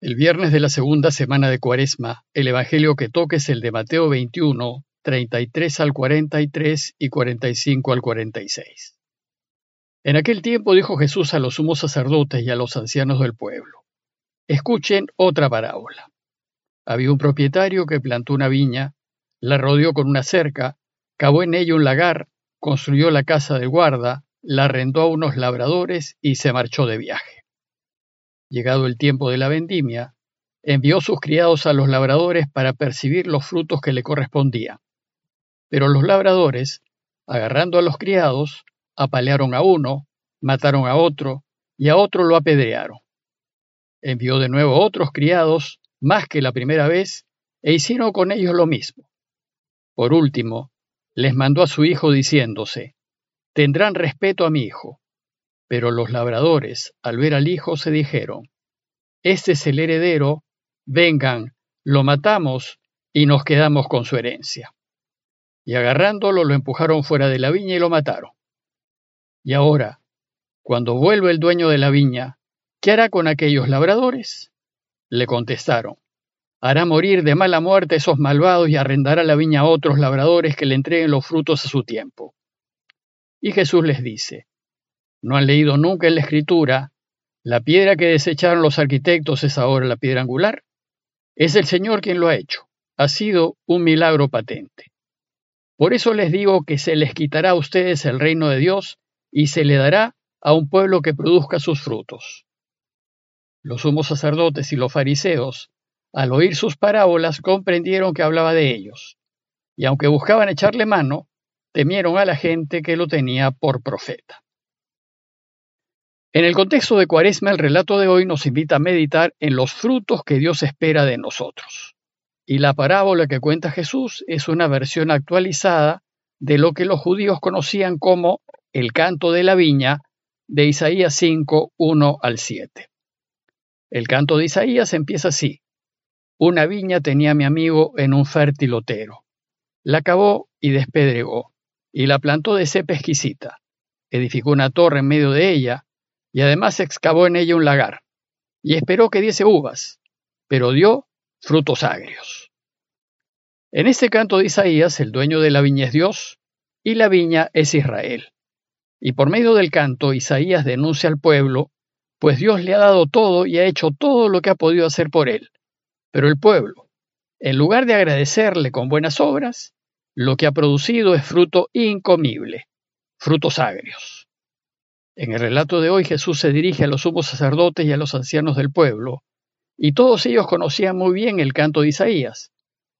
El viernes de la segunda semana de Cuaresma, el Evangelio que toque es el de Mateo 21, 33 al 43 y 45 al 46. En aquel tiempo dijo Jesús a los sumos sacerdotes y a los ancianos del pueblo, escuchen otra parábola. Había un propietario que plantó una viña, la rodeó con una cerca, cavó en ella un lagar, construyó la casa del guarda, la arrendó a unos labradores y se marchó de viaje. Llegado el tiempo de la vendimia, envió sus criados a los labradores para percibir los frutos que le correspondían. Pero los labradores, agarrando a los criados, apalearon a uno, mataron a otro, y a otro lo apedrearon. Envió de nuevo otros criados, más que la primera vez, e hicieron con ellos lo mismo. Por último, les mandó a su hijo diciéndose, Tendrán respeto a mi hijo. Pero los labradores, al ver al hijo, se dijeron, Este es el heredero, vengan, lo matamos y nos quedamos con su herencia. Y agarrándolo lo empujaron fuera de la viña y lo mataron. Y ahora, cuando vuelve el dueño de la viña, ¿qué hará con aquellos labradores? Le contestaron, hará morir de mala muerte esos malvados y arrendará la viña a otros labradores que le entreguen los frutos a su tiempo. Y Jesús les dice, no han leído nunca en la escritura, la piedra que desecharon los arquitectos es ahora la piedra angular. Es el Señor quien lo ha hecho. Ha sido un milagro patente. Por eso les digo que se les quitará a ustedes el reino de Dios y se le dará a un pueblo que produzca sus frutos. Los sumos sacerdotes y los fariseos, al oír sus parábolas, comprendieron que hablaba de ellos, y aunque buscaban echarle mano, temieron a la gente que lo tenía por profeta. En el contexto de Cuaresma, el relato de hoy nos invita a meditar en los frutos que Dios espera de nosotros. Y la parábola que cuenta Jesús es una versión actualizada de lo que los judíos conocían como el canto de la viña de Isaías 5, 1 al 7. El canto de Isaías empieza así. Una viña tenía mi amigo en un fértil otero. La cavó y despedregó, y la plantó de cepa exquisita. Edificó una torre en medio de ella, y además excavó en ella un lagar, y esperó que diese uvas, pero dio frutos agrios. En este canto de Isaías, el dueño de la viña es Dios, y la viña es Israel. Y por medio del canto, Isaías denuncia al pueblo, pues Dios le ha dado todo y ha hecho todo lo que ha podido hacer por él. Pero el pueblo, en lugar de agradecerle con buenas obras, lo que ha producido es fruto incomible, frutos agrios. En el relato de hoy Jesús se dirige a los sumos sacerdotes y a los ancianos del pueblo, y todos ellos conocían muy bien el canto de Isaías,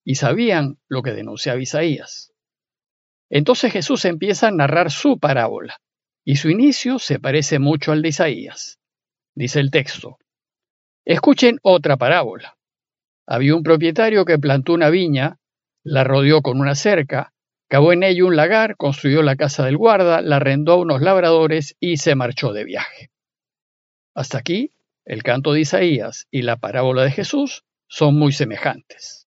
y sabían lo que denunciaba Isaías. Entonces Jesús empieza a narrar su parábola, y su inicio se parece mucho al de Isaías. Dice el texto, escuchen otra parábola. Había un propietario que plantó una viña, la rodeó con una cerca, Cavó en ello un lagar, construyó la casa del guarda, la arrendó a unos labradores y se marchó de viaje. Hasta aquí, el canto de Isaías y la parábola de Jesús son muy semejantes.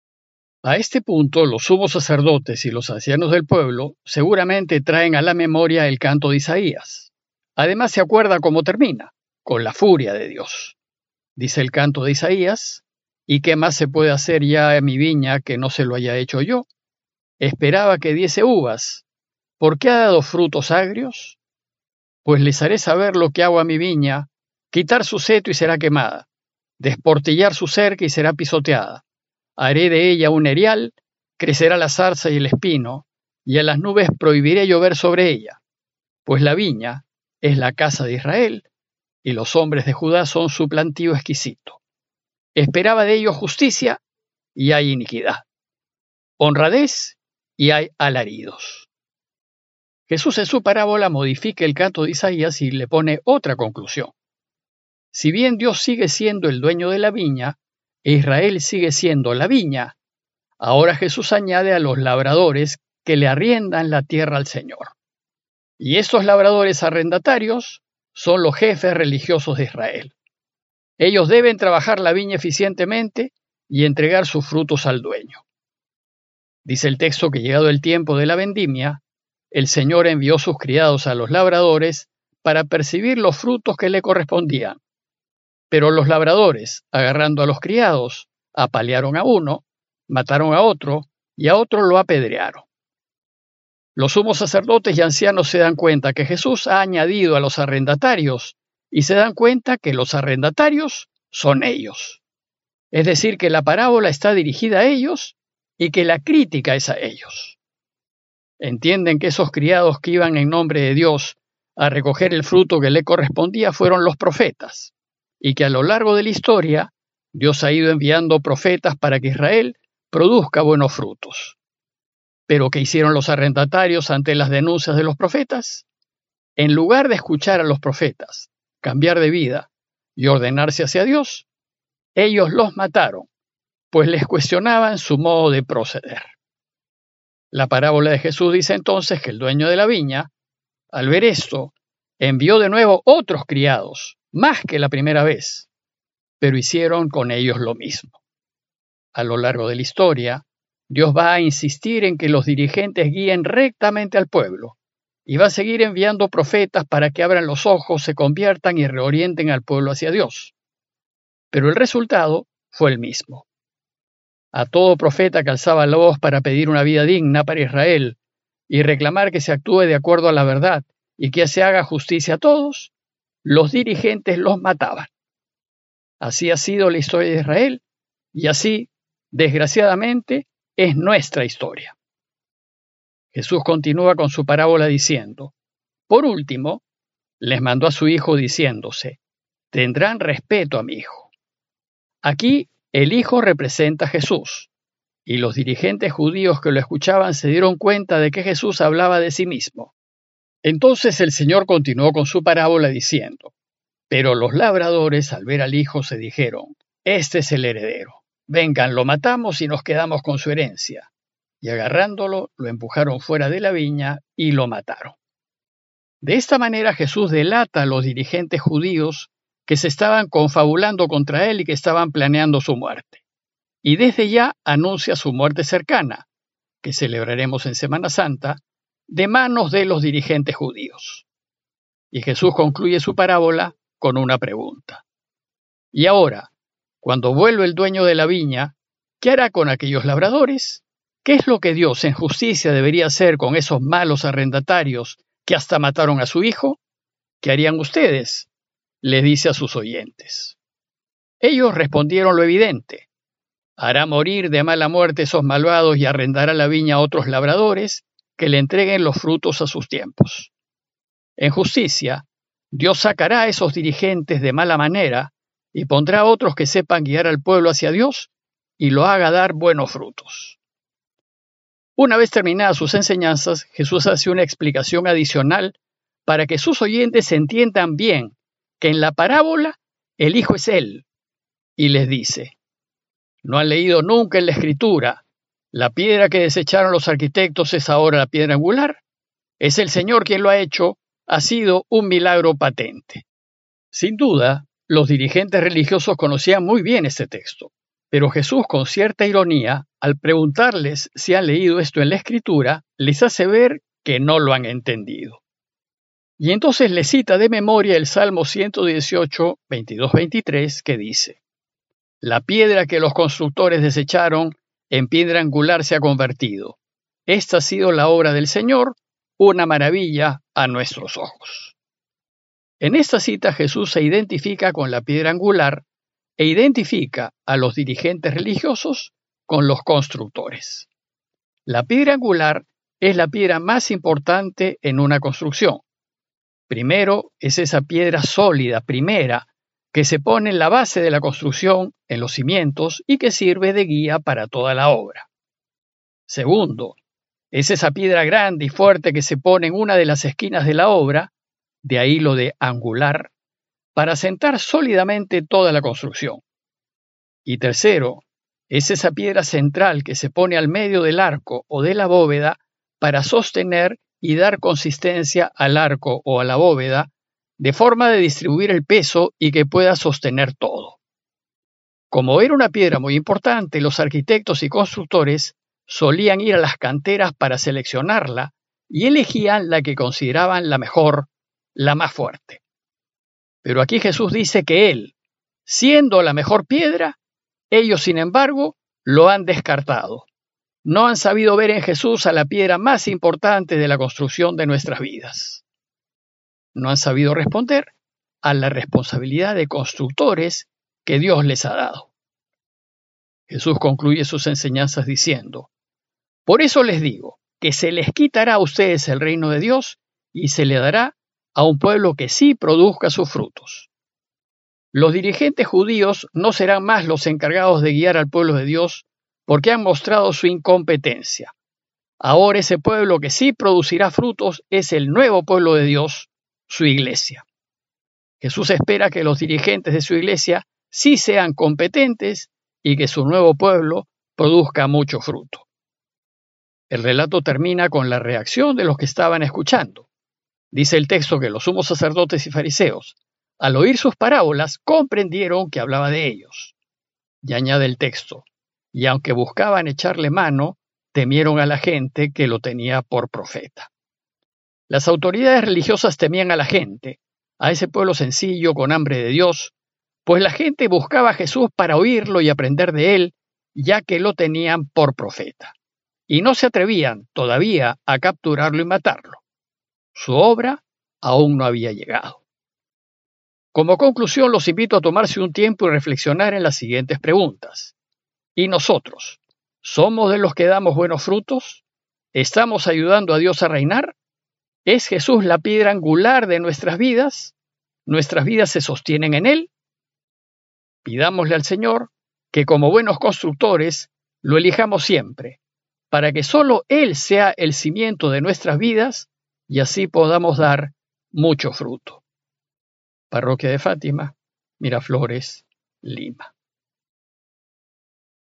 A este punto, los sumos sacerdotes y los ancianos del pueblo seguramente traen a la memoria el canto de Isaías. Además, se acuerda cómo termina, con la furia de Dios. Dice el canto de Isaías, ¿y qué más se puede hacer ya en mi viña que no se lo haya hecho yo? Esperaba que diese uvas. ¿Por qué ha dado frutos agrios? Pues les haré saber lo que hago a mi viña, quitar su seto y será quemada, desportillar su cerca y será pisoteada. Haré de ella un erial, crecerá la zarza y el espino, y a las nubes prohibiré llover sobre ella, pues la viña es la casa de Israel, y los hombres de Judá son su plantío exquisito. Esperaba de ellos justicia, y hay iniquidad. Honradez, y hay alaridos. Jesús en su parábola modifica el canto de Isaías y le pone otra conclusión. Si bien Dios sigue siendo el dueño de la viña, e Israel sigue siendo la viña, ahora Jesús añade a los labradores que le arriendan la tierra al Señor. Y estos labradores arrendatarios son los jefes religiosos de Israel. Ellos deben trabajar la viña eficientemente y entregar sus frutos al dueño. Dice el texto que llegado el tiempo de la vendimia, el Señor envió sus criados a los labradores para percibir los frutos que le correspondían. Pero los labradores, agarrando a los criados, apalearon a uno, mataron a otro y a otro lo apedrearon. Los sumos sacerdotes y ancianos se dan cuenta que Jesús ha añadido a los arrendatarios y se dan cuenta que los arrendatarios son ellos. Es decir, que la parábola está dirigida a ellos y que la crítica es a ellos. Entienden que esos criados que iban en nombre de Dios a recoger el fruto que le correspondía fueron los profetas, y que a lo largo de la historia Dios ha ido enviando profetas para que Israel produzca buenos frutos. Pero ¿qué hicieron los arrendatarios ante las denuncias de los profetas? En lugar de escuchar a los profetas, cambiar de vida y ordenarse hacia Dios, ellos los mataron, pues les cuestionaban su modo de proceder. La parábola de Jesús dice entonces que el dueño de la viña, al ver esto, envió de nuevo otros criados, más que la primera vez, pero hicieron con ellos lo mismo. A lo largo de la historia, Dios va a insistir en que los dirigentes guíen rectamente al pueblo y va a seguir enviando profetas para que abran los ojos, se conviertan y reorienten al pueblo hacia Dios. Pero el resultado fue el mismo. A todo profeta que alzaba la voz para pedir una vida digna para Israel y reclamar que se actúe de acuerdo a la verdad y que se haga justicia a todos, los dirigentes los mataban. Así ha sido la historia de Israel y así, desgraciadamente, es nuestra historia. Jesús continúa con su parábola diciendo, por último, les mandó a su hijo diciéndose, tendrán respeto a mi hijo. Aquí el hijo representa a Jesús, y los dirigentes judíos que lo escuchaban se dieron cuenta de que Jesús hablaba de sí mismo. Entonces el Señor continuó con su parábola diciendo, pero los labradores al ver al hijo se dijeron, este es el heredero. Vengan, lo matamos y nos quedamos con su herencia. Y agarrándolo, lo empujaron fuera de la viña y lo mataron. De esta manera Jesús delata a los dirigentes judíos que se estaban confabulando contra él y que estaban planeando su muerte. Y desde ya anuncia su muerte cercana, que celebraremos en Semana Santa, de manos de los dirigentes judíos. Y Jesús concluye su parábola con una pregunta. Y ahora, cuando vuelve el dueño de la viña, ¿qué hará con aquellos labradores? ¿Qué es lo que Dios en justicia debería hacer con esos malos arrendatarios que hasta mataron a su hijo? ¿Qué harían ustedes? Le dice a sus oyentes. Ellos respondieron lo evidente. Hará morir de mala muerte esos malvados y arrendará la viña a otros labradores que le entreguen los frutos a sus tiempos. En justicia, Dios sacará a esos dirigentes de mala manera y pondrá otros que sepan guiar al pueblo hacia Dios y lo haga dar buenos frutos. Una vez terminadas sus enseñanzas, Jesús hace una explicación adicional para que sus oyentes entiendan bien que en la parábola el Hijo es Él, y les dice, ¿no han leído nunca en la Escritura la piedra que desecharon los arquitectos es ahora la piedra angular? Es el Señor quien lo ha hecho, ha sido un milagro patente. Sin duda, los dirigentes religiosos conocían muy bien este texto, pero Jesús, con cierta ironía, al preguntarles si han leído esto en la Escritura, les hace ver que no lo han entendido. Y entonces les cita de memoria el Salmo 118, 22-23, que dice, La piedra que los constructores desecharon, en piedra angular se ha convertido. Esta ha sido la obra del Señor, una maravilla a nuestros ojos. En esta cita Jesús se identifica con la piedra angular e identifica a los dirigentes religiosos con los constructores. La piedra angular es la piedra más importante en una construcción. Primero es esa piedra sólida, primera, que se pone en la base de la construcción, en los cimientos, y que sirve de guía para toda la obra. Segundo, es esa piedra grande y fuerte que se pone en una de las esquinas de la obra de ahí lo de angular, para sentar sólidamente toda la construcción. Y tercero, es esa piedra central que se pone al medio del arco o de la bóveda para sostener y dar consistencia al arco o a la bóveda, de forma de distribuir el peso y que pueda sostener todo. Como era una piedra muy importante, los arquitectos y constructores solían ir a las canteras para seleccionarla y elegían la que consideraban la mejor la más fuerte. Pero aquí Jesús dice que Él, siendo la mejor piedra, ellos, sin embargo, lo han descartado. No han sabido ver en Jesús a la piedra más importante de la construcción de nuestras vidas. No han sabido responder a la responsabilidad de constructores que Dios les ha dado. Jesús concluye sus enseñanzas diciendo, Por eso les digo, que se les quitará a ustedes el reino de Dios y se le dará a un pueblo que sí produzca sus frutos. Los dirigentes judíos no serán más los encargados de guiar al pueblo de Dios porque han mostrado su incompetencia. Ahora ese pueblo que sí producirá frutos es el nuevo pueblo de Dios, su iglesia. Jesús espera que los dirigentes de su iglesia sí sean competentes y que su nuevo pueblo produzca mucho fruto. El relato termina con la reacción de los que estaban escuchando. Dice el texto que los sumos sacerdotes y fariseos, al oír sus parábolas, comprendieron que hablaba de ellos. Y añade el texto, y aunque buscaban echarle mano, temieron a la gente que lo tenía por profeta. Las autoridades religiosas temían a la gente, a ese pueblo sencillo con hambre de Dios, pues la gente buscaba a Jesús para oírlo y aprender de él, ya que lo tenían por profeta, y no se atrevían todavía a capturarlo y matarlo. Su obra aún no había llegado. Como conclusión, los invito a tomarse un tiempo y reflexionar en las siguientes preguntas. ¿Y nosotros? ¿Somos de los que damos buenos frutos? ¿Estamos ayudando a Dios a reinar? ¿Es Jesús la piedra angular de nuestras vidas? ¿Nuestras vidas se sostienen en Él? Pidámosle al Señor que como buenos constructores lo elijamos siempre, para que solo Él sea el cimiento de nuestras vidas y así podamos dar mucho fruto. Parroquia de Fátima, Miraflores, Lima.